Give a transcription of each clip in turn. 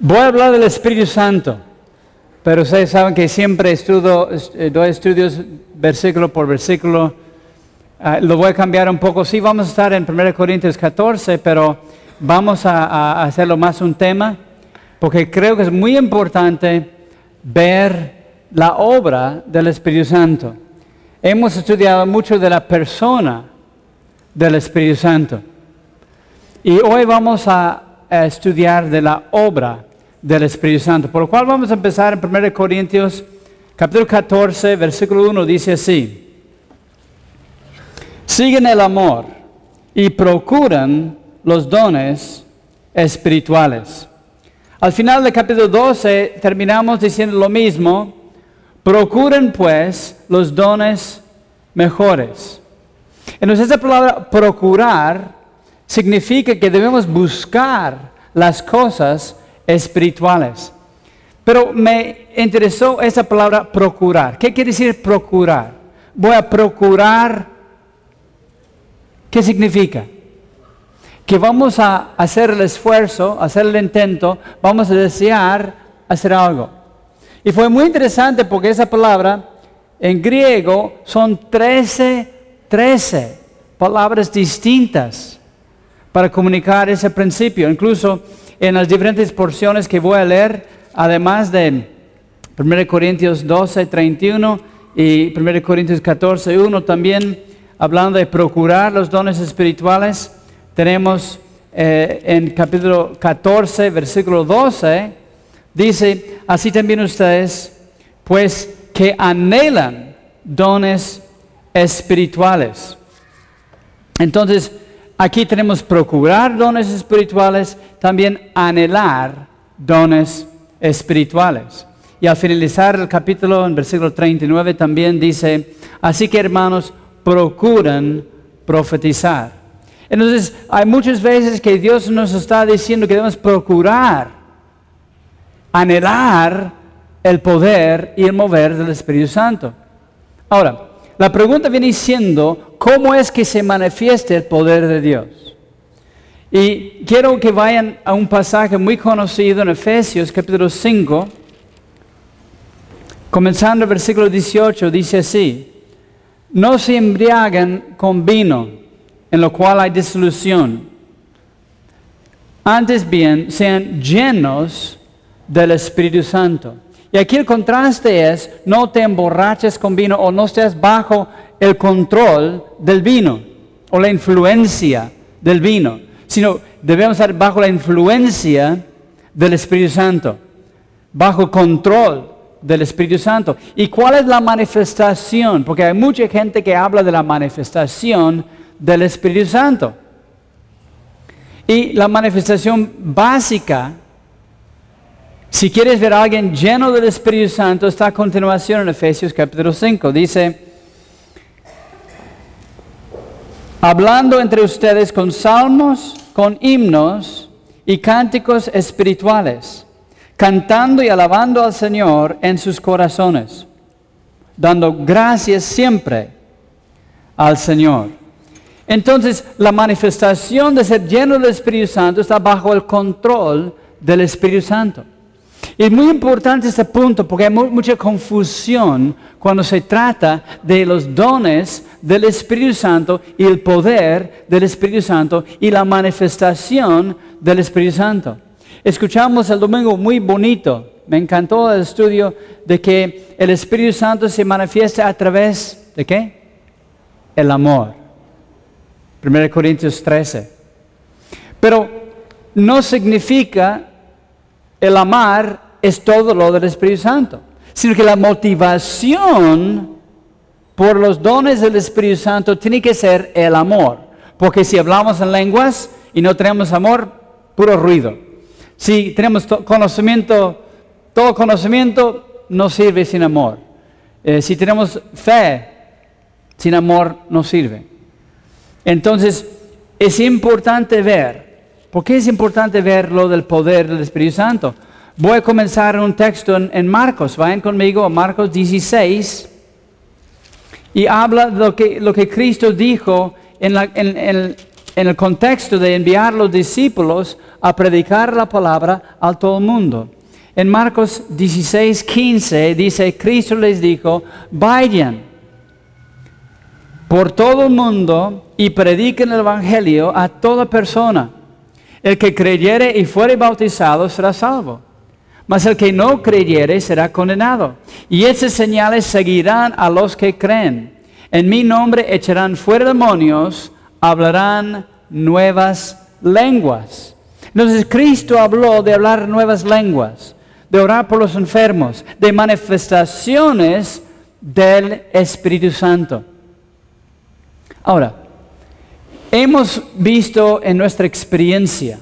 Voy a hablar del Espíritu Santo, pero ustedes saben que siempre estudio, eh, doy estudios versículo por versículo. Ah, lo voy a cambiar un poco. Sí, vamos a estar en 1 Corintios 14, pero vamos a hacerlo más un tema, porque creo que es muy importante ver la obra del Espíritu Santo. Hemos estudiado mucho de la persona del Espíritu Santo. Y hoy vamos a, estudiar de la obra del Espíritu Santo. Por lo cual vamos a empezar en 1 Corintios capítulo 14, versículo 1, dice así. Siguen el amor y procuran los dones espirituales. Al final del capítulo 12 terminamos diciendo lo mismo. Procuren pues los dones mejores. Entonces esa palabra procurar significa que debemos buscar las cosas espirituales. Pero me interesó esa palabra procurar. ¿Qué quiere decir procurar? Voy a procurar. ¿Qué significa? Que vamos a hacer el esfuerzo, hacer el intento, vamos a desear hacer algo. Y fue muy interesante porque esa palabra en griego son 13, 13 palabras distintas para comunicar ese principio. Incluso en las diferentes porciones que voy a leer, además de 1 Corintios 12, 31 y 1 Corintios 14, 1, también hablando de procurar los dones espirituales, tenemos eh, en capítulo 14, versículo 12, dice, así también ustedes, pues que anhelan dones espirituales. Entonces, aquí tenemos procurar dones espirituales, también anhelar dones espirituales. Y al finalizar el capítulo, en versículo 39, también dice, así que hermanos, procuran profetizar. Entonces, hay muchas veces que Dios nos está diciendo que debemos procurar, anhelar el poder y el mover del Espíritu Santo. Ahora, la pregunta viene siendo, ¿cómo es que se manifiesta el poder de Dios? Y quiero que vayan a un pasaje muy conocido en Efesios capítulo 5, comenzando el versículo 18, dice así, no se embriaguen con vino, en lo cual hay disolución. Antes bien, sean llenos del Espíritu Santo. Y aquí el contraste es, no te emborraches con vino o no estés bajo el control del vino o la influencia del vino, sino debemos estar bajo la influencia del Espíritu Santo, bajo control del Espíritu Santo. ¿Y cuál es la manifestación? Porque hay mucha gente que habla de la manifestación del Espíritu Santo. Y la manifestación básica si quieres ver a alguien lleno del Espíritu Santo, está a continuación en Efesios capítulo 5. Dice, hablando entre ustedes con salmos, con himnos y cánticos espirituales, cantando y alabando al Señor en sus corazones, dando gracias siempre al Señor. Entonces, la manifestación de ser lleno del Espíritu Santo está bajo el control del Espíritu Santo. Y muy importante este punto porque hay mucha confusión cuando se trata de los dones del Espíritu Santo y el poder del Espíritu Santo y la manifestación del Espíritu Santo. Escuchamos el domingo muy bonito, me encantó el estudio de que el Espíritu Santo se manifiesta a través de qué? El amor. 1 Corintios 13. Pero no significa el amar es todo lo del Espíritu Santo, sino que la motivación por los dones del Espíritu Santo tiene que ser el amor. Porque si hablamos en lenguas y no tenemos amor, puro ruido. Si tenemos conocimiento, todo conocimiento no sirve sin amor. Eh, si tenemos fe, sin amor no sirve. Entonces, es importante ver. ¿Por qué es importante ver lo del poder del Espíritu Santo? Voy a comenzar un texto en, Marcos. Vayan conmigo a Marcos 16. Y habla de lo que, lo que Cristo dijo en, el contexto de enviar los discípulos a predicar la palabra a todo el mundo. En Marcos 16, 15 dice, Cristo les dijo, vayan por todo el mundo y prediquen el Evangelio a toda persona. El que creyere y fuere bautizado será salvo, mas el que no creyere será condenado. Y esas señales seguirán a los que creen. En mi nombre echarán fuera demonios, hablarán nuevas lenguas. Entonces Cristo habló de hablar nuevas lenguas, de orar por los enfermos, de manifestaciones del Espíritu Santo. Ahora, hemos visto en nuestra experiencia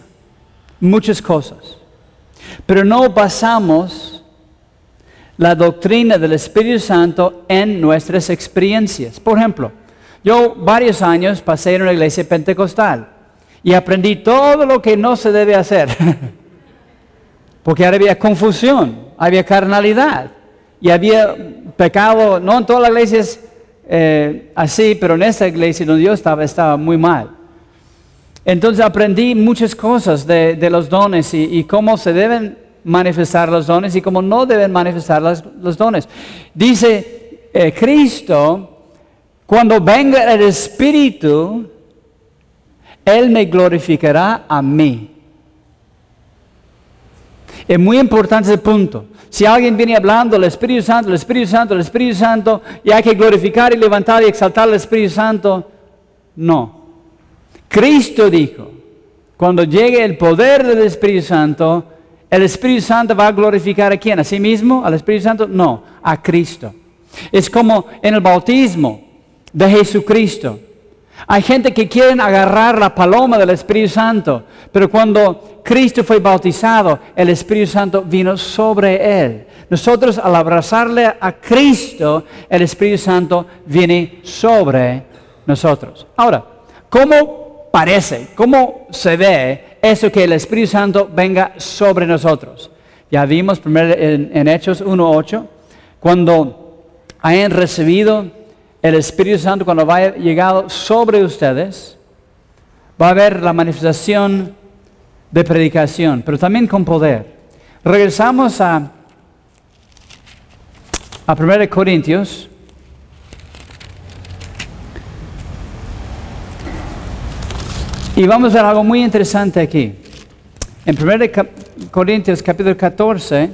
muchas cosas, pero no basamos la doctrina del Espíritu Santo en nuestras experiencias. Por ejemplo, yo varios años pasé en una iglesia pentecostal y aprendí todo lo que no se debe hacer. Porque había confusión, había carnalidad y había pecado, no en todas las iglesias eh, así, pero en esta iglesia donde yo estaba estaba muy mal. Entonces aprendí muchas cosas de, los dones y, cómo se deben manifestar los dones y cómo no deben manifestar los, dones. Dice eh, Cristo, cuando venga el Espíritu, Él me glorificará a mí. Es muy importante ese punto. Si alguien viene hablando del Espíritu Santo, el Espíritu Santo, el Espíritu Santo, y hay que glorificar y levantar y exaltar al Espíritu Santo, no. Cristo dijo, cuando llegue el poder del Espíritu Santo, ¿el Espíritu Santo va a glorificar a quién? ¿A sí mismo? ¿Al Espíritu Santo? No, a Cristo. Es como en el bautismo de Jesucristo. Hay gente que quieren agarrar la paloma del Espíritu Santo, pero cuando Cristo fue bautizado, el Espíritu Santo vino sobre él. Nosotros al abrazarle a Cristo, el Espíritu Santo viene sobre nosotros. Ahora, ¿cómo parece, cómo se ve eso que el Espíritu Santo venga sobre nosotros? Ya vimos primero en, en Hechos 1.8, cuando hayan recibido el Espíritu Santo cuando vaya llegado sobre ustedes, va a haber la manifestación de predicación, pero también con poder. Regresamos a, a 1 Corintios. Y vamos a ver algo muy interesante aquí. En 1 Corintios capítulo 14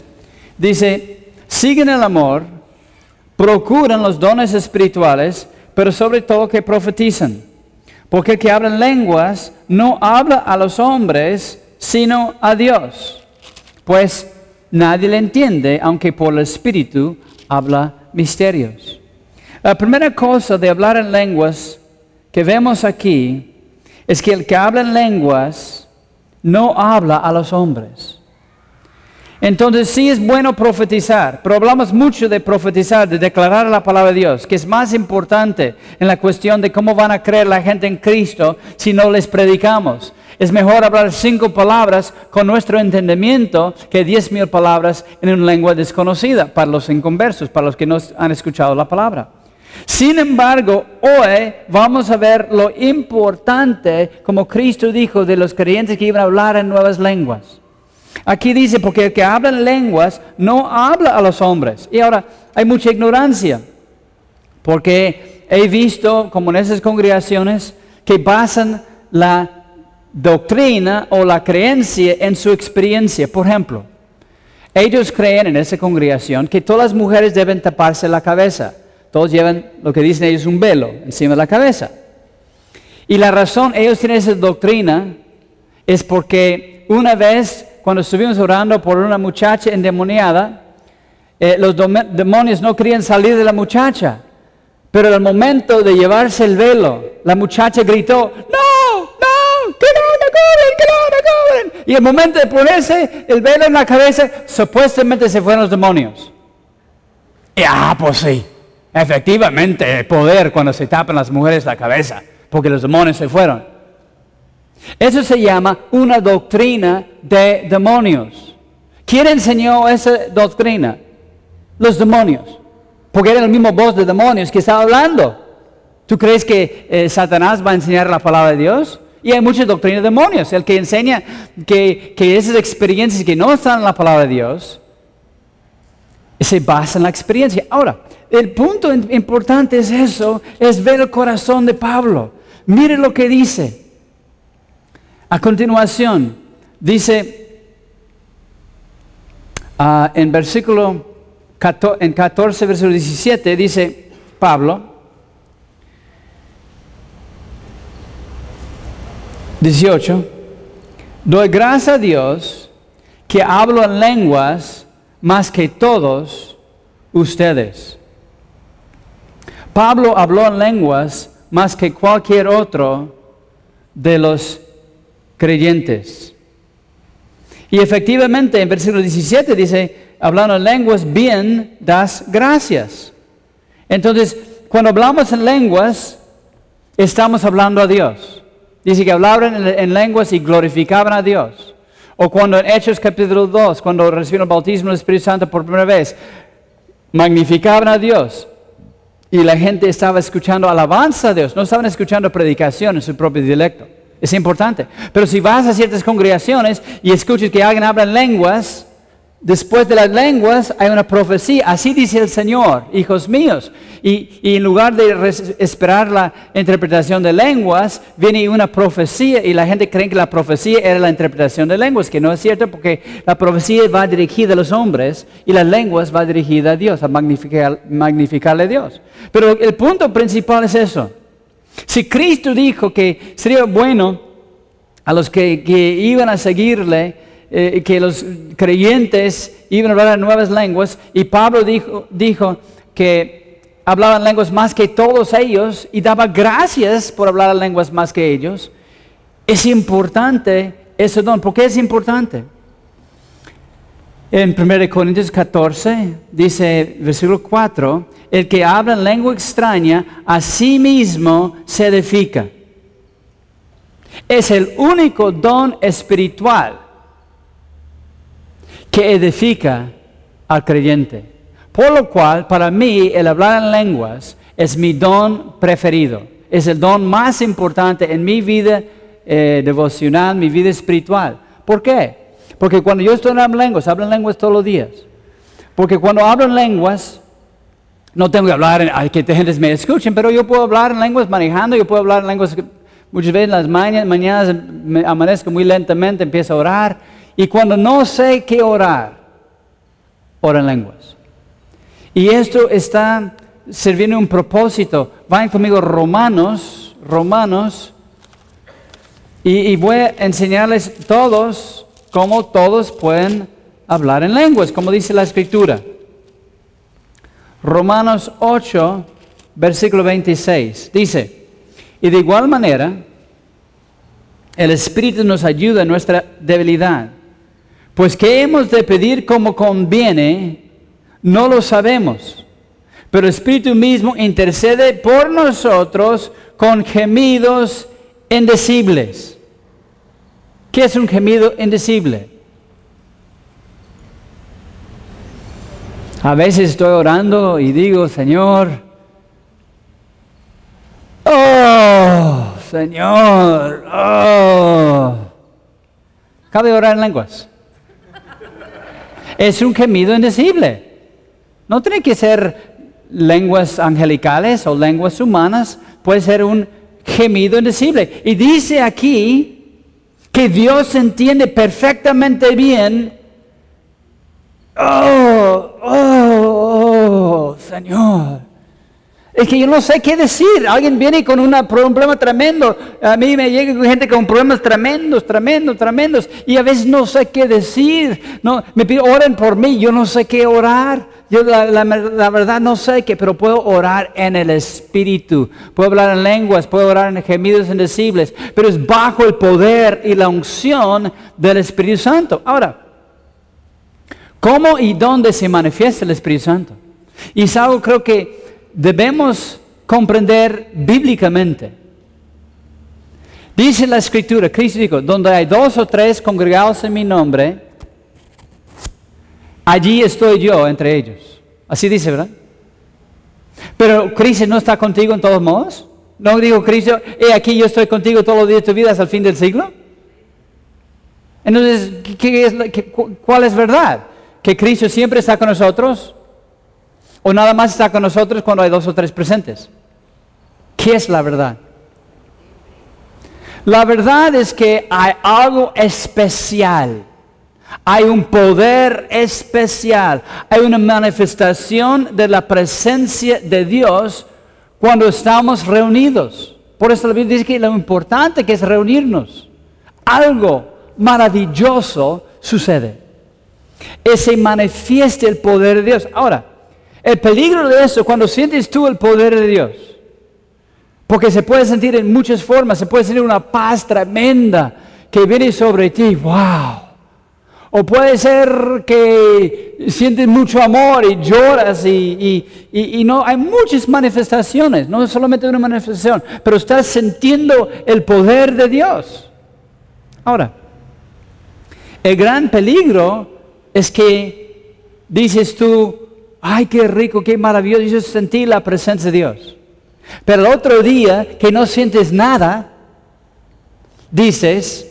dice, siguen el amor, procuran los dones espirituales, pero sobre todo que profetizan. Porque el que habla en lenguas no habla a los hombres, sino a Dios. Pues nadie le entiende, aunque por el Espíritu habla misterios. La primera cosa de hablar en lenguas que vemos aquí es que el que habla en lenguas no habla a los hombres. Entonces sí es bueno profetizar, pero hablamos mucho de profetizar, de declarar la palabra de Dios, que es más importante en la cuestión de cómo van a creer la gente en Cristo si no les predicamos. Es mejor hablar cinco palabras con nuestro entendimiento que diez mil palabras en una lengua desconocida para los inconversos, para los que no han escuchado la palabra. Sin embargo, hoy vamos a ver lo importante, como Cristo dijo, de los creyentes que iban a hablar en nuevas lenguas. Aquí dice, porque el que habla en lenguas no habla a los hombres. Y ahora hay mucha ignorancia, porque he visto, como en esas congregaciones, que basan la doctrina o la creencia en su experiencia. Por ejemplo, ellos creen en esa congregación que todas las mujeres deben taparse la cabeza. Todos llevan lo que dicen ellos un velo encima de la cabeza. Y la razón, ellos tienen esa doctrina, es porque una vez cuando estuvimos orando por una muchacha endemoniada, eh, los demonios no querían salir de la muchacha. Pero al momento de llevarse el velo, la muchacha gritó, no, no, que no me cubren, que no me cubren. Y al momento de ponerse el velo en la cabeza, supuestamente se fueron los demonios. Ah, pues sí, efectivamente, poder cuando se tapan las mujeres la cabeza, porque los demonios se fueron. Eso se llama una doctrina de demonios. ¿Quién enseñó esa doctrina? Los demonios. Porque era el mismo voz de demonios que estaba hablando. ¿Tú crees que eh, Satanás va a enseñar la palabra de Dios? Y hay muchas doctrinas de demonios. El que enseña que, que esas experiencias que no están en la palabra de Dios se basa en la experiencia. Ahora, el punto importante es eso, es ver el corazón de Pablo. Mire lo que dice. A continuación, dice ah, en versículo 14, en 14, versículo 17, dice Pablo, 18, doy gracias a Dios que hablo en lenguas más que todos ustedes. Pablo habló en lenguas más que cualquier otro de los creyentes. Y efectivamente en versículo 17 dice, hablando en lenguas, bien das gracias. Entonces, cuando hablamos en lenguas, estamos hablando a Dios. Dice que hablaban en, lenguas y glorificaban a Dios. O cuando en Hechos capítulo 2, cuando recibieron el bautismo del Espíritu Santo por primera vez, magnificaban a Dios. Y la gente estaba escuchando alabanza a Dios, no estaban escuchando predicación en su propio dialecto. Es importante. Pero si vas a ciertas congregaciones y escuchas que alguien habla en lenguas, Después de las lenguas hay una profecía, así dice el Señor, hijos míos. Y, en lugar de esperar la interpretación de lenguas, viene una profecía y la gente cree que la profecía era la interpretación de lenguas, que no es cierto porque la profecía va dirigida a los hombres y las lenguas va dirigida a Dios, a magnificar, magnificarle a Dios. Pero el punto principal es eso. Si Cristo dijo que sería bueno a los que, que iban a seguirle, eh, que los creyentes iban a hablar nuevas lenguas y Pablo dijo, dijo que hablaban lenguas más que todos ellos y daba gracias por hablar lenguas más que ellos. Es importante ese don. ¿Por qué es importante? En 1 Corintios 14 dice, versículo 4, el que habla en lengua extraña a sí mismo se edifica. Es el único don espiritual que edifica al creyente. Por lo cual, para mí, el hablar en lenguas es mi don preferido. Es el don más importante en mi vida eh, devocional, mi vida espiritual. ¿Por qué? Porque cuando yo estoy en lenguas, hablo en lenguas todos los días. Porque cuando hablo en lenguas, no tengo que hablar, en, que gente me escuchen, pero yo puedo hablar en lenguas manejando, yo puedo hablar en lenguas muchas veces en las mañanas, mañanas me amanezco muy lentamente, empiezo a orar y cuando no sé qué orar, oro en lenguas. Y esto está sirviendo un propósito. Vayan conmigo Romanos, Romanos, y, voy a enseñarles todos cómo todos pueden hablar en lenguas, como dice la escritura. Romanos 8, versículo 26, dice, y de igual manera, el Espíritu nos ayuda en nuestra debilidad pues qué hemos de pedir como conviene, no lo sabemos. Pero el Espíritu mismo intercede por nosotros con gemidos indecibles. ¿Qué es un gemido indecible? A veces estoy orando y digo, Señor, oh, Señor, oh. Cabe orar en lenguas es un gemido indecible. No tiene que ser lenguas angelicales o lenguas humanas, puede ser un gemido indecible. Y dice aquí que Dios entiende perfectamente bien, oh, oh, oh, Señor, es que yo no sé qué decir. Alguien viene con un problema tremendo. A mí me llega gente con problemas tremendos, tremendos, tremendos. Y a veces no sé qué decir. No, me piden, oren por mí. Yo no sé qué orar. Yo la, verdad no sé qué, pero puedo orar en el Espíritu. Puedo hablar en lenguas, puedo orar en gemidos indecibles. Pero es bajo el poder y la unción del Espíritu Santo. Ahora, ¿cómo y dónde se manifiesta el Espíritu Santo? Y es algo creo que debemos comprender bíblicamente. Dice la escritura, Cristo dijo, donde hay dos o tres congregados en mi nombre, allí estoy yo entre ellos. Así dice, ¿verdad? Pero Cristo no está contigo en todos modos. ¿No dijo Cristo, he aquí yo estoy contigo todos los días de tu vida hasta el fin del siglo? Entonces, ¿qué es, ¿cuál es verdad? ¿Que Cristo siempre está con nosotros? ¿O nada más está con nosotros cuando hay dos o tres presentes? ¿Qué es la verdad? La verdad es que hay algo especial. Hay un poder especial. Hay una manifestación de la presencia de Dios cuando estamos reunidos. Por eso la Biblia dice que lo importante que es reunirnos. Algo maravilloso sucede. Y se manifiesta el poder de Dios. Ahora, el peligro de eso, cuando sientes tú el poder de Dios, porque se puede sentir en muchas formas, se puede sentir una paz tremenda que viene sobre ti, wow. O puede ser que sientes mucho amor y lloras y, y, no, hay muchas manifestaciones, no solamente una manifestación, pero estás sintiendo el poder de Dios. Ahora, el gran peligro es que dices tú, ay, qué rico, qué maravilloso, yo sentí la presencia de Dios. Pero el otro día que no sientes nada, dices,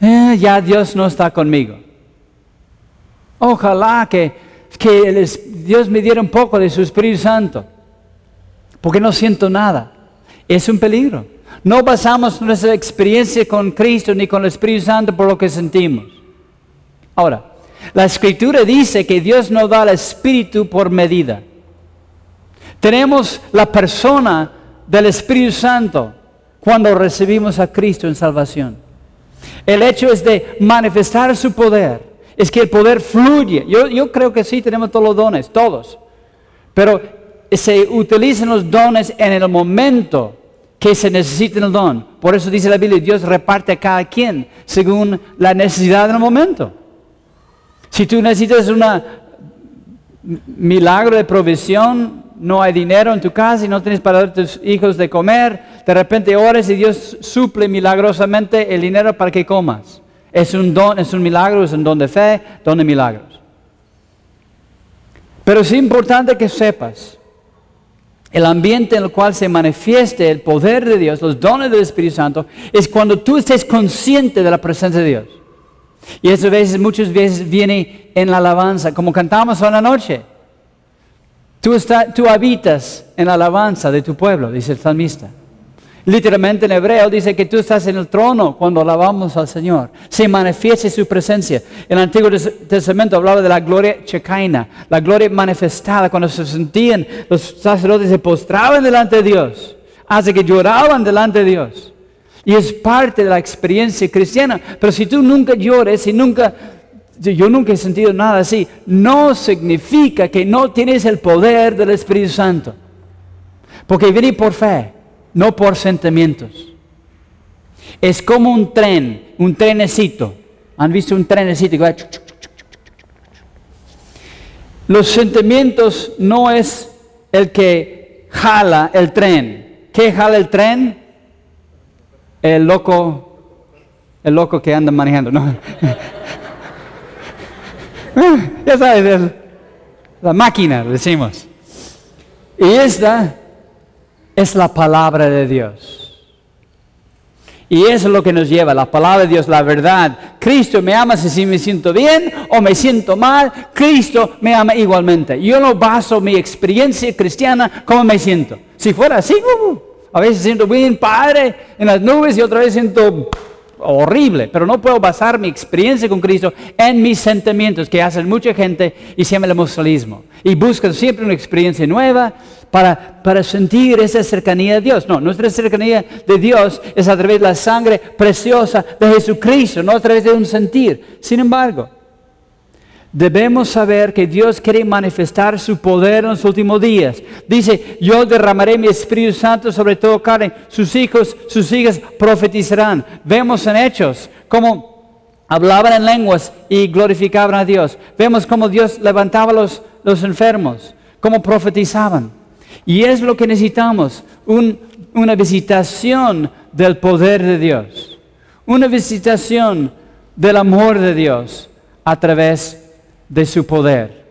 eh, ya Dios no está conmigo. Ojalá que, que Dios me diera un poco de su Espíritu Santo, porque no siento nada. Es un peligro. No basamos nuestra experiencia con Cristo ni con el Espíritu Santo por lo que sentimos. Ahora, la escritura dice que Dios no da el Espíritu por medida. Tenemos la persona del Espíritu Santo cuando recibimos a Cristo en salvación. El hecho es de manifestar su poder. Es que el poder fluye. Yo, creo que sí tenemos todos los dones, todos. Pero se utilizan los dones en el momento que se necesita el don. Por eso dice la Biblia, Dios reparte a cada quien según la necesidad del momento. Si tú necesitas un milagro de provisión, no hay dinero en tu casa y no tienes para dar a tus hijos de comer, de repente ores y Dios suple milagrosamente el dinero para que comas. Es un don, es un milagro, es un don de fe, don de milagros. Pero es importante que sepas el ambiente en el cual se manifieste el poder de Dios, los dones del Espíritu Santo, es cuando tú estés consciente de la presencia de Dios. Y eso veces, muchas veces viene en la alabanza, como cantamos en la noche. Tú, tú habitas en la alabanza de tu pueblo, dice el salmista. Literalmente en hebreo dice que tú estás en el trono cuando alabamos al Señor. Se manifiesta su presencia. El Antiguo Testamento hablaba de la gloria checaina, la gloria manifestada. Cuando se sentían, los sacerdotes se postraban delante de Dios, hasta que lloraban delante de Dios. Y es parte de la experiencia cristiana. Pero si tú nunca llores y nunca, yo nunca he sentido nada así, no significa que no tienes el poder del Espíritu Santo. Porque viene por fe, no por sentimientos. Es como un tren, un trenecito. ¿Han visto un trenecito? Los sentimientos no es el que jala el tren. ¿Qué jala el tren? El loco, el loco que anda manejando, ¿no? ya sabes, la máquina, decimos. Y esta es la palabra de Dios. Y eso es lo que nos lleva, la palabra de Dios, la verdad. Cristo me ama si me siento bien o me siento mal. Cristo me ama igualmente. Yo no baso mi experiencia cristiana como me siento. Si fuera así, uh, uh a veces siento bien padre en las nubes y otra vez siento horrible, pero no puedo basar mi experiencia con Cristo en mis sentimientos que hacen mucha gente y se llama el emocionalismo. Y buscan siempre una experiencia nueva para, para sentir esa cercanía de Dios. No, nuestra cercanía de Dios es a través de la sangre preciosa de Jesucristo, no a través de un sentir. Sin embargo, Debemos saber que Dios quiere manifestar su poder en los últimos días. Dice, yo derramaré mi Espíritu Santo sobre todo carne. Sus hijos, sus hijas profetizarán. Vemos en hechos cómo hablaban en lenguas y glorificaban a Dios. Vemos cómo Dios levantaba los, los enfermos, cómo profetizaban. Y es lo que necesitamos, una visitación del poder de Dios, una visitación del amor de Dios a través de de su poder.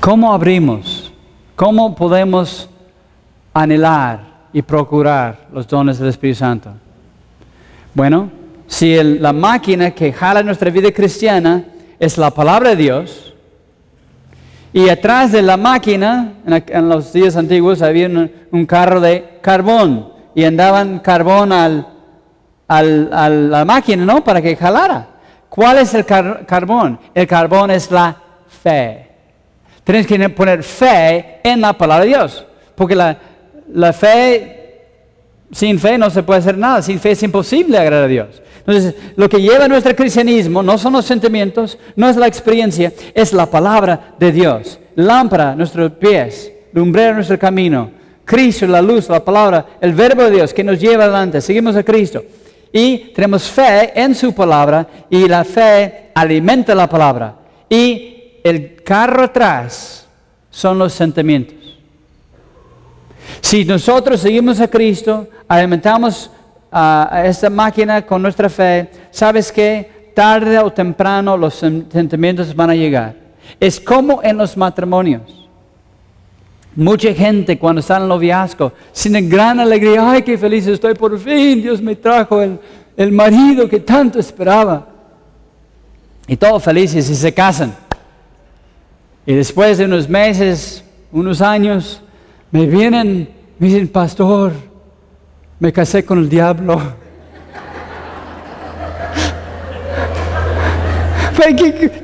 ¿Cómo abrimos ¿Cómo podemos anhelar y procurar los dones del Espíritu Santo? Bueno, si la máquina que jala nuestra vida cristiana es la palabra de Dios, y atrás de la máquina, en, los días antiguos, había un, carro de carbón y andaban carbón al, al, a la máquina, ¿no? Para que jalara. ¿Cuál es el carbón? El carbón es la fe. Tienes que poner fe en la palabra de Dios. Porque la, fe, sin fe no se puede hacer nada. Sin fe es imposible agradar a Dios. Entonces, lo que lleva nuestro cristianismo no son los sentimientos, no es la experiencia, es la palabra de Dios. Lámpara nuestros pies, lumbrera nuestro camino. Cristo, la luz, la palabra, el verbo de Dios que nos lleva adelante. Seguimos a Cristo. Y tenemos fe en su palabra y la fe alimenta la palabra. Y el carro atrás son los sentimientos. Si nosotros seguimos a Cristo, alimentamos a esta máquina con nuestra fe, sabes que tarde o temprano los sentimientos van a llegar. Es como en los matrimonios. Mucha gente cuando está en noviazgo, sin gran alegría, ay, qué feliz estoy por fin, Dios me trajo el, el marido que tanto esperaba. Y todos felices y se casan. Y después de unos meses, unos años, me vienen, me dicen, pastor, me casé con el diablo.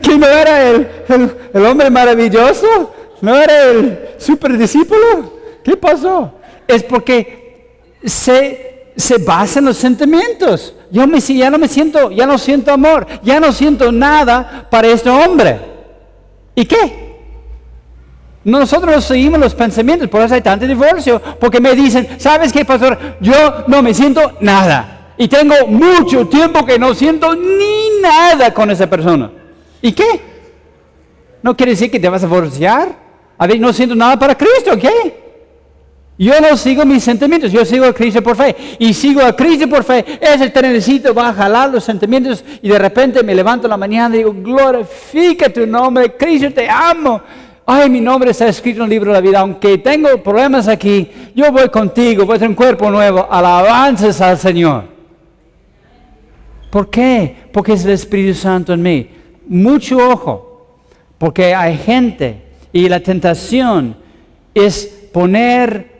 ¿Que, no era el, el, hombre maravilloso? ¿No era el super discípulo? ¿Qué pasó? Es porque se, se basa en los sentimientos. Yo me, ya no me siento, ya no siento amor, ya no siento nada para este hombre. ¿Y qué? Nosotros seguimos los pensamientos, por eso hay tanto divorcio, porque me dicen, ¿sabes qué, pastor? Yo no me siento nada. Y tengo mucho tiempo que no siento ni nada con esa persona. ¿Y qué? ¿No quiere decir que te vas a divorciar? A no siento nada para Cristo, ¿qué? Yo no sigo mis sentimientos, yo sigo a Cristo por fe. Y sigo a Cristo por fe. Ese trenecito va a jalar los sentimientos y de repente me levanto en la mañana y digo, glorifica tu nombre, Cristo te amo ay, mi nombre está escrito en el libro de la vida, aunque tengo problemas aquí, yo voy contigo, voy a tener un cuerpo nuevo, alabanzas al Señor. ¿Por qué? Porque es el Espíritu Santo en mí. Mucho ojo, porque hay gente y la tentación es poner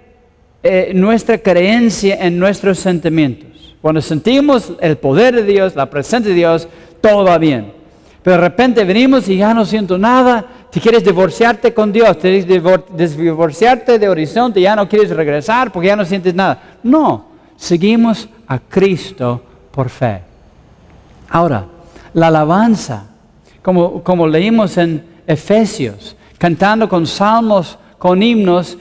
eh, nuestra creencia en nuestros sentimientos. Cuando sentimos el poder de Dios, la presencia de Dios, todo va bien. Pero de repente venimos y ya no siento nada, si quieres divorciarte con Dios, quieres divorciarte de horizonte, ya no quieres regresar porque ya no sientes nada. No, seguimos a Cristo por fe. Ahora, la alabanza, como, como leímos en Efesios, cantando con salmos, con himnos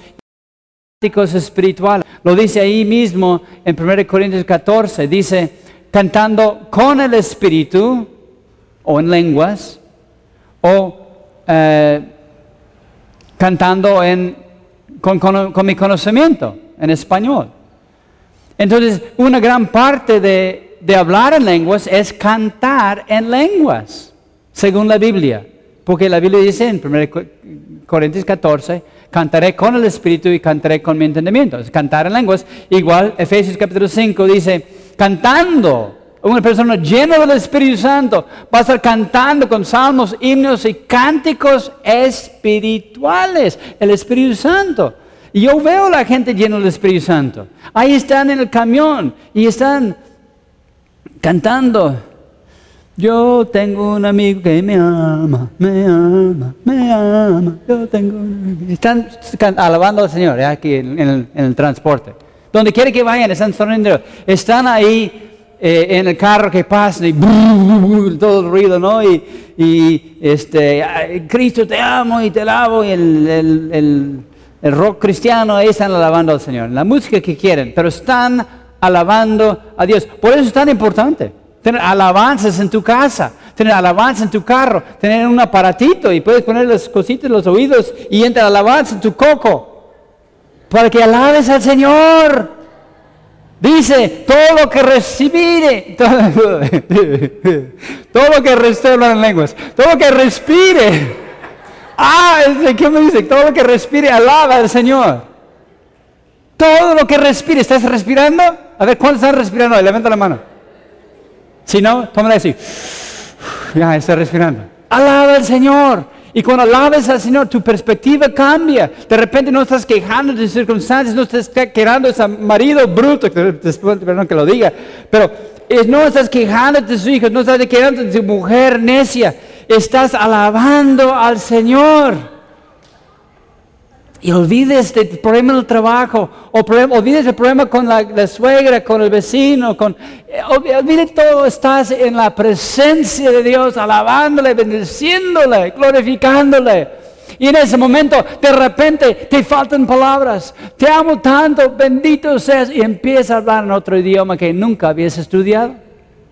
espirituales. Lo dice ahí mismo en 1 Corintios 14, dice, cantando con el Espíritu o en lenguas, o eh, cantando en, con, mi conocimiento en español. Entonces, una gran parte de hablar en lenguas es cantar en lenguas, según la Biblia. Porque la Biblia dice en 1 Corintios 14, cantaré con el Espíritu y cantaré con mi entendimiento. Cantar en lenguas. Igual, Efesios capítulo 5 dice, cantando una persona llena del Espíritu Santo va a estar cantando con salmos, himnos y cánticos espirituales. El Espíritu Santo. Y yo veo a la gente llena del Espíritu Santo. Ahí están en el camión y están cantando. Yo tengo un amigo que me ama, me ama, me ama. Yo tengo Están alabando al Señor aquí en el, el transporte. Donde quiere que vayan, están sonriendo. Están ahí eh, en el carro que pasa y todo el ruido, ¿no? Y, este, Cristo te amo y te lavo y el, rock cristiano, ahí están alabando al Señor, la música que quieren, pero están alabando a Dios. Por eso es tan importante tener alabanzas en tu casa, tener alabanza en tu carro, tener un aparatito y puedes poner las cositas los oídos y entra alabanza en tu coco para que alabes al Señor. Dice, todo lo que respire, todo, lo que respire, en lenguas, todo lo que respire, Ah, ¿qué me dice? Todo lo que respire, alaba al Señor. Todo lo que respire, ¿estás respirando? A ver, ¿cuántos están respirando? Levanta la mano. Si no, tómala así. Ya, está respirando. Alaba al Señor. Y cuando alabas al Señor, tu perspectiva cambia. De repente no estás quejando de circunstancias, no estás quejando de ese marido bruto, perdón que lo diga, pero no estás quejando de sus hijos, no estás quejando de tu mujer necia, estás alabando al Señor. Y olvides el problema del trabajo, olvides el problema con la, suegra, con el vecino, con, eh, olvides todo, estás en la presencia de Dios, alabándole, bendiciéndole, glorificándole. Y en ese momento, de repente, te faltan palabras. Te amo tanto, bendito seas. Y empieza a hablar en otro idioma que nunca habías estudiado.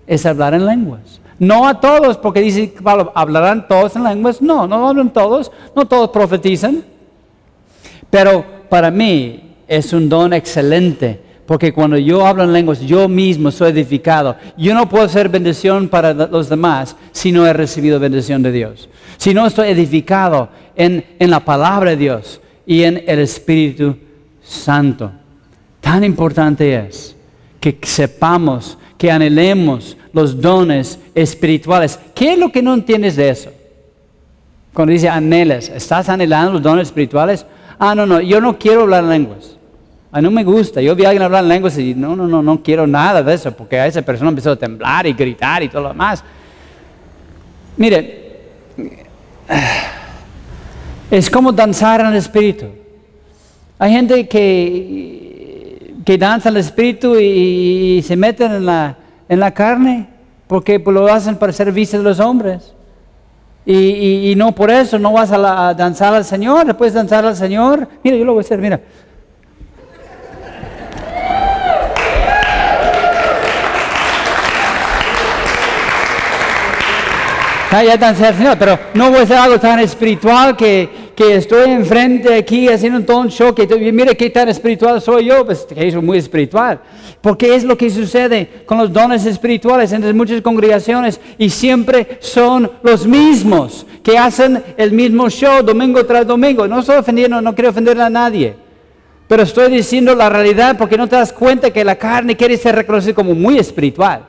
Es hablar en lenguas. No a todos, porque dice, ¿hablarán todos en lenguas? No, no hablan todos. No todos profetizan. Pero para mí es un don excelente, porque cuando yo hablo en lenguas, yo mismo soy edificado. Yo no puedo ser bendición para los demás si no he recibido bendición de Dios. Si no estoy edificado en, en la palabra de Dios y en el Espíritu Santo. Tan importante es que sepamos, que anhelemos los dones espirituales. ¿Qué es lo que no entiendes de eso? Cuando dice anhelas, ¿estás anhelando los dones espirituales? Ah, no, no, yo no quiero hablar lenguas. A no me gusta. Yo vi a alguien hablar lenguas y no, no, no, no quiero nada de eso, porque a esa persona empezó a temblar y gritar y todo lo demás. Mire, es como danzar en el espíritu. Hay gente que, que danza en el espíritu y, se meten en la, en la carne porque lo hacen para ser de los hombres. Y, no por eso no vas a, danzar al Señor, puedes danzar al Señor. Mira, yo lo voy a hacer, mira. Ah, ya dancé al Señor, pero no voy a hacer algo tan espiritual que, que estoy enfrente aquí haciendo todo un show, que mire qué tan espiritual soy yo, pues que soy muy espiritual. Porque es lo que sucede con los dones espirituales entre muchas congregaciones y siempre son los mismos que hacen el mismo show domingo tras domingo. No estoy ofendiendo, no quiero ofender a nadie. Pero estoy diciendo la realidad porque no te das cuenta que la carne quiere ser reconocida como muy espiritual.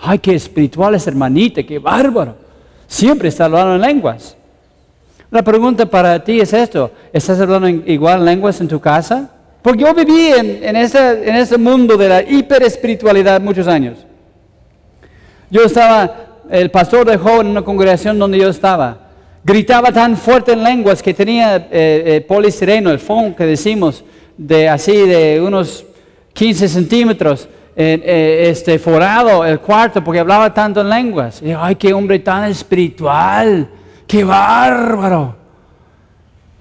Ay, qué espiritual es hermanita, qué bárbaro. Siempre está hablando en lenguas. La pregunta para ti es esto, ¿estás hablando igual lenguas en tu casa? Porque yo viví en, ese, en ese mundo de la hiperespiritualidad muchos años. Yo estaba, el pastor de joven en una congregación donde yo estaba, gritaba tan fuerte en lenguas que tenía eh, eh polisireno, el phone que decimos, de así de unos 15 centímetros, eh, este, forado el cuarto porque hablaba tanto en lenguas. Y, Ay, qué hombre tan espiritual qué bárbaro.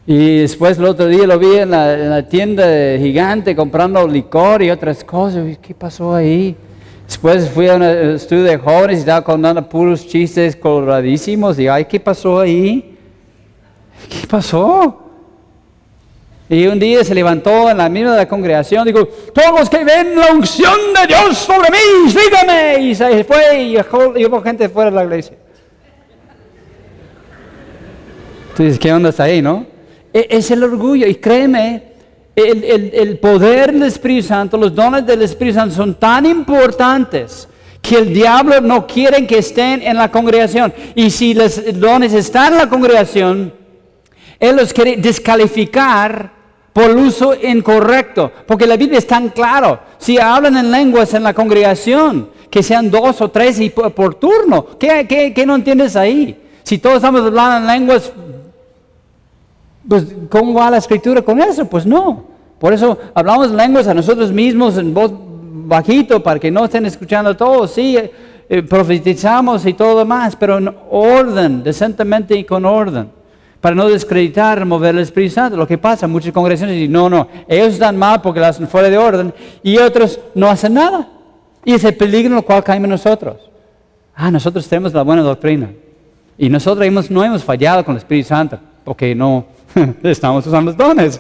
Y después el otro día lo vi en la, tienda gigante comprando licor y otras cosas. ¿Qué pasó ahí? Después fui a un estudio de jóvenes y estaba contando puros chistes coloradísimos. Y, ay, ¿qué pasó ahí? ¿Qué pasó? Y un día se levantó en la misma de la dijo, todos los que ven la unción de Dios sobre mí, síganme. Y se fue y llevó gente fuera de la iglesia. Tú dices, ¿qué onda está ahí, no? E, es el orgullo. Y créeme, el, poder del Espíritu Santo, los dones del Espíritu Santo son tan importantes que el diablo no quiere que estén en la congregación. Y si los dones están en la congregación, él los quiere descalificar por el uso incorrecto. Porque la Biblia es tan claro. Si hablan en lenguas en la congregación, que sean dos o tres y por, turno. ¿Qué, ¿Qué, qué, no entiendes ahí? Si todos estamos hablando en lenguas pues, ¿cómo va la escritura con eso? Pues no. Por eso hablamos lenguas a nosotros mismos en voz bajito para que no estén escuchando todos. Sí, eh, eh, profetizamos y todo más, pero en orden, decentemente y con orden. Para no descreditar, mover el Espíritu Santo. Lo que pasa, muchas congregaciones dicen, no, no, ellos están mal porque lo hacen fuera de orden y otros no hacen nada. Y es el peligro en el cual caemos nosotros. Ah, nosotros tenemos la buena doctrina. Y nosotros no hemos fallado con el Espíritu Santo porque no, Estamos usando los dones.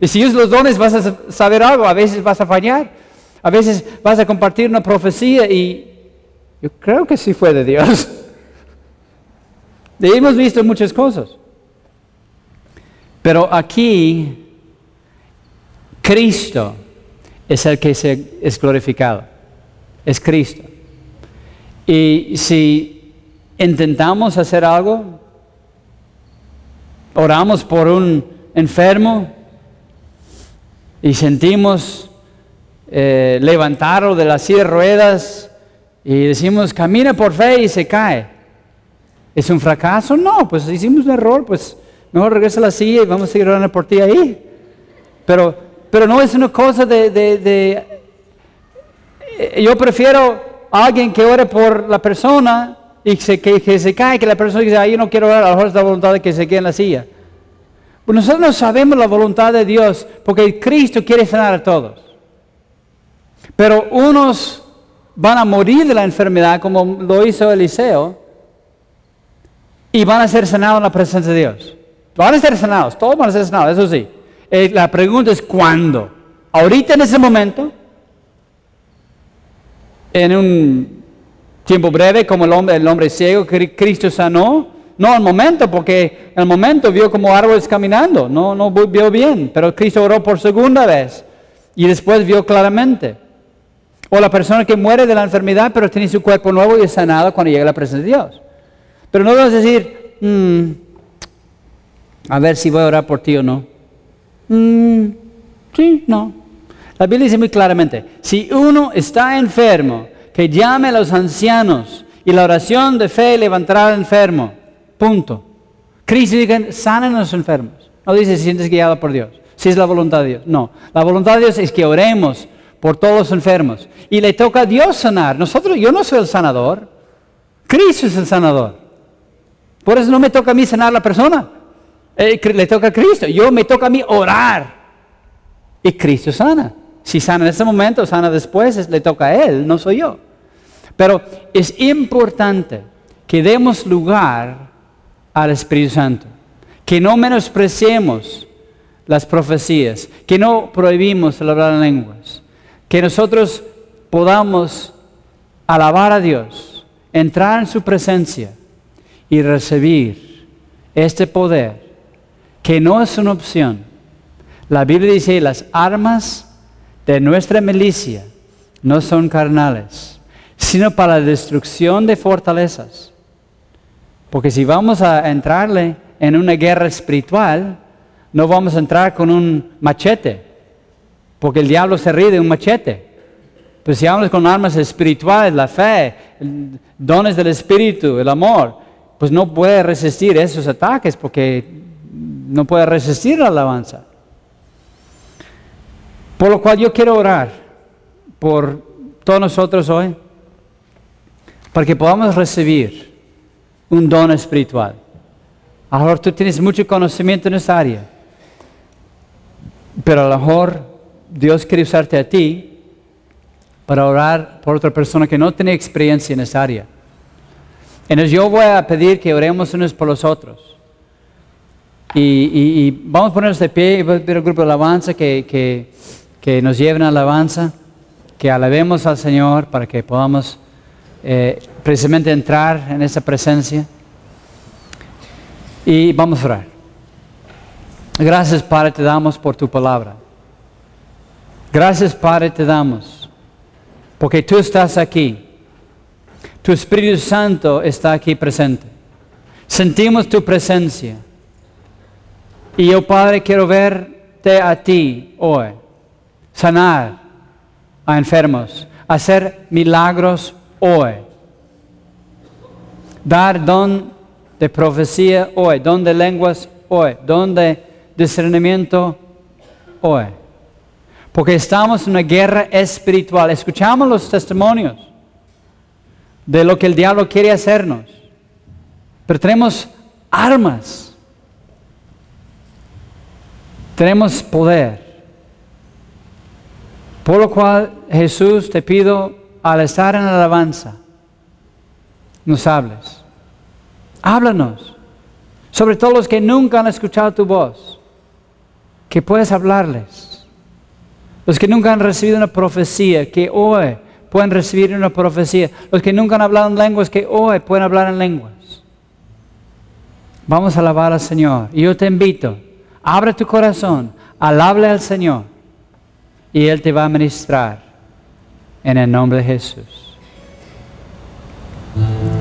Y si usas los dones vas a saber algo, a veces vas a fallar, a veces vas a compartir una profecía y yo creo que sí fue de Dios. Y hemos visto muchas cosas. Pero aquí, Cristo es el que se, es glorificado. Es Cristo. Y si intentamos hacer algo, oramos por un enfermo y sentimos eh, levantarlo de las silla de ruedas y decimos, camina por fe y se cae. ¿Es un fracaso? No, pues hicimos un error, pues mejor regresa a la silla y vamos a seguir orando por ti ahí. Pero, pero no es una cosa de, de eh, yo prefiero alguien que ore por la persona y que se, cae, que la persona dice, yo no quiero orar, a lo mejor es la voluntad de que se quede en la silla. Pues nosotros no sabemos la voluntad de Dios porque Cristo quiere sanar a todos. Pero unos van a morir de la enfermedad como lo hizo Eliseo y van a ser sanados en la presencia de Dios. Van a ser sanados, todos van a ser sanados, eso sí. Eh, la pregunta es cuándo. Ahorita en ese momento, en un tiempo breve, como el hombre, el hombre ciego, Cristo sanó. No al momento, porque el momento vio como árboles caminando, no, no vio bien, pero Cristo oró por segunda vez y después vio claramente. O la persona que muere de la enfermedad, pero tiene su cuerpo nuevo y es sanado cuando llega a la presencia de Dios. Pero no vas a decir, mm, a ver si voy a orar por ti o no. Mm, sí, no. La Biblia dice muy claramente, si uno está enfermo, que llame a los ancianos y la oración de fe levantará al enfermo. Punto. Cristo dice, sanen a los enfermos. No dice si sientes guiado por Dios, si es la voluntad de Dios. No, la voluntad de Dios es que oremos por todos los enfermos. Y le toca a Dios sanar. Nosotros, yo no soy el sanador. Cristo es el sanador. Por eso no me toca a mí sanar a la persona. Eh, le toca a Cristo. Yo me toca a mí orar. Y Cristo sana. Si sana en ese momento, sana después, le toca a Él, no soy yo. Pero es importante que demos lugar al Espíritu Santo, que no menospreciemos las profecías, que no prohibimos el hablar en lenguas, que nosotros podamos alabar a Dios, entrar en su presencia y recibir este poder, que no es una opción. La Biblia dice, las armas de nuestra milicia no son carnales, sino para la destrucción de fortalezas. Porque si vamos a entrarle en una guerra espiritual, no vamos a entrar con un machete, porque el diablo se ríe de un machete. Pero si vamos con armas espirituales, la fe, dones del espíritu, el amor, pues no puede resistir esos ataques porque no puede resistir la alabanza. Por lo cual yo quiero orar por todos nosotros hoy, para que podamos recibir un don espiritual. A lo mejor tú tienes mucho conocimiento en esa área, pero a lo mejor Dios quiere usarte a ti para orar por otra persona que no tiene experiencia en esa área. Entonces yo voy a pedir que oremos unos por los otros. Y, vamos a ponernos de pie y voy a pedir al grupo de alabanza que, que que nos lleven a alabanza, que alabemos al Señor para que podamos eh, precisamente entrar en esa presencia. Y vamos a orar. Gracias Padre te damos por tu palabra. Gracias Padre te damos porque tú estás aquí. Tu Espíritu Santo está aquí presente. Sentimos tu presencia. Y yo Padre quiero verte a ti hoy sanar a enfermos, hacer milagros hoy, dar don de profecía hoy, don de lenguas hoy, don de discernimiento hoy. Porque estamos en una guerra espiritual. Escuchamos los testimonios de lo que el diablo quiere hacernos. Pero tenemos armas. Tenemos poder. Por lo cual, Jesús, te pido, al estar en la alabanza, nos hables. Háblanos. Sobre todo los que nunca han escuchado tu voz, que puedes hablarles. Los que nunca han recibido una profecía, que hoy pueden recibir una profecía. Los que nunca han hablado en lenguas, que hoy pueden hablar en lenguas. Vamos a alabar al Señor. Y yo te invito Abre tu corazón, alable al Señor y Él te va a ministrar en el nombre de Jesús.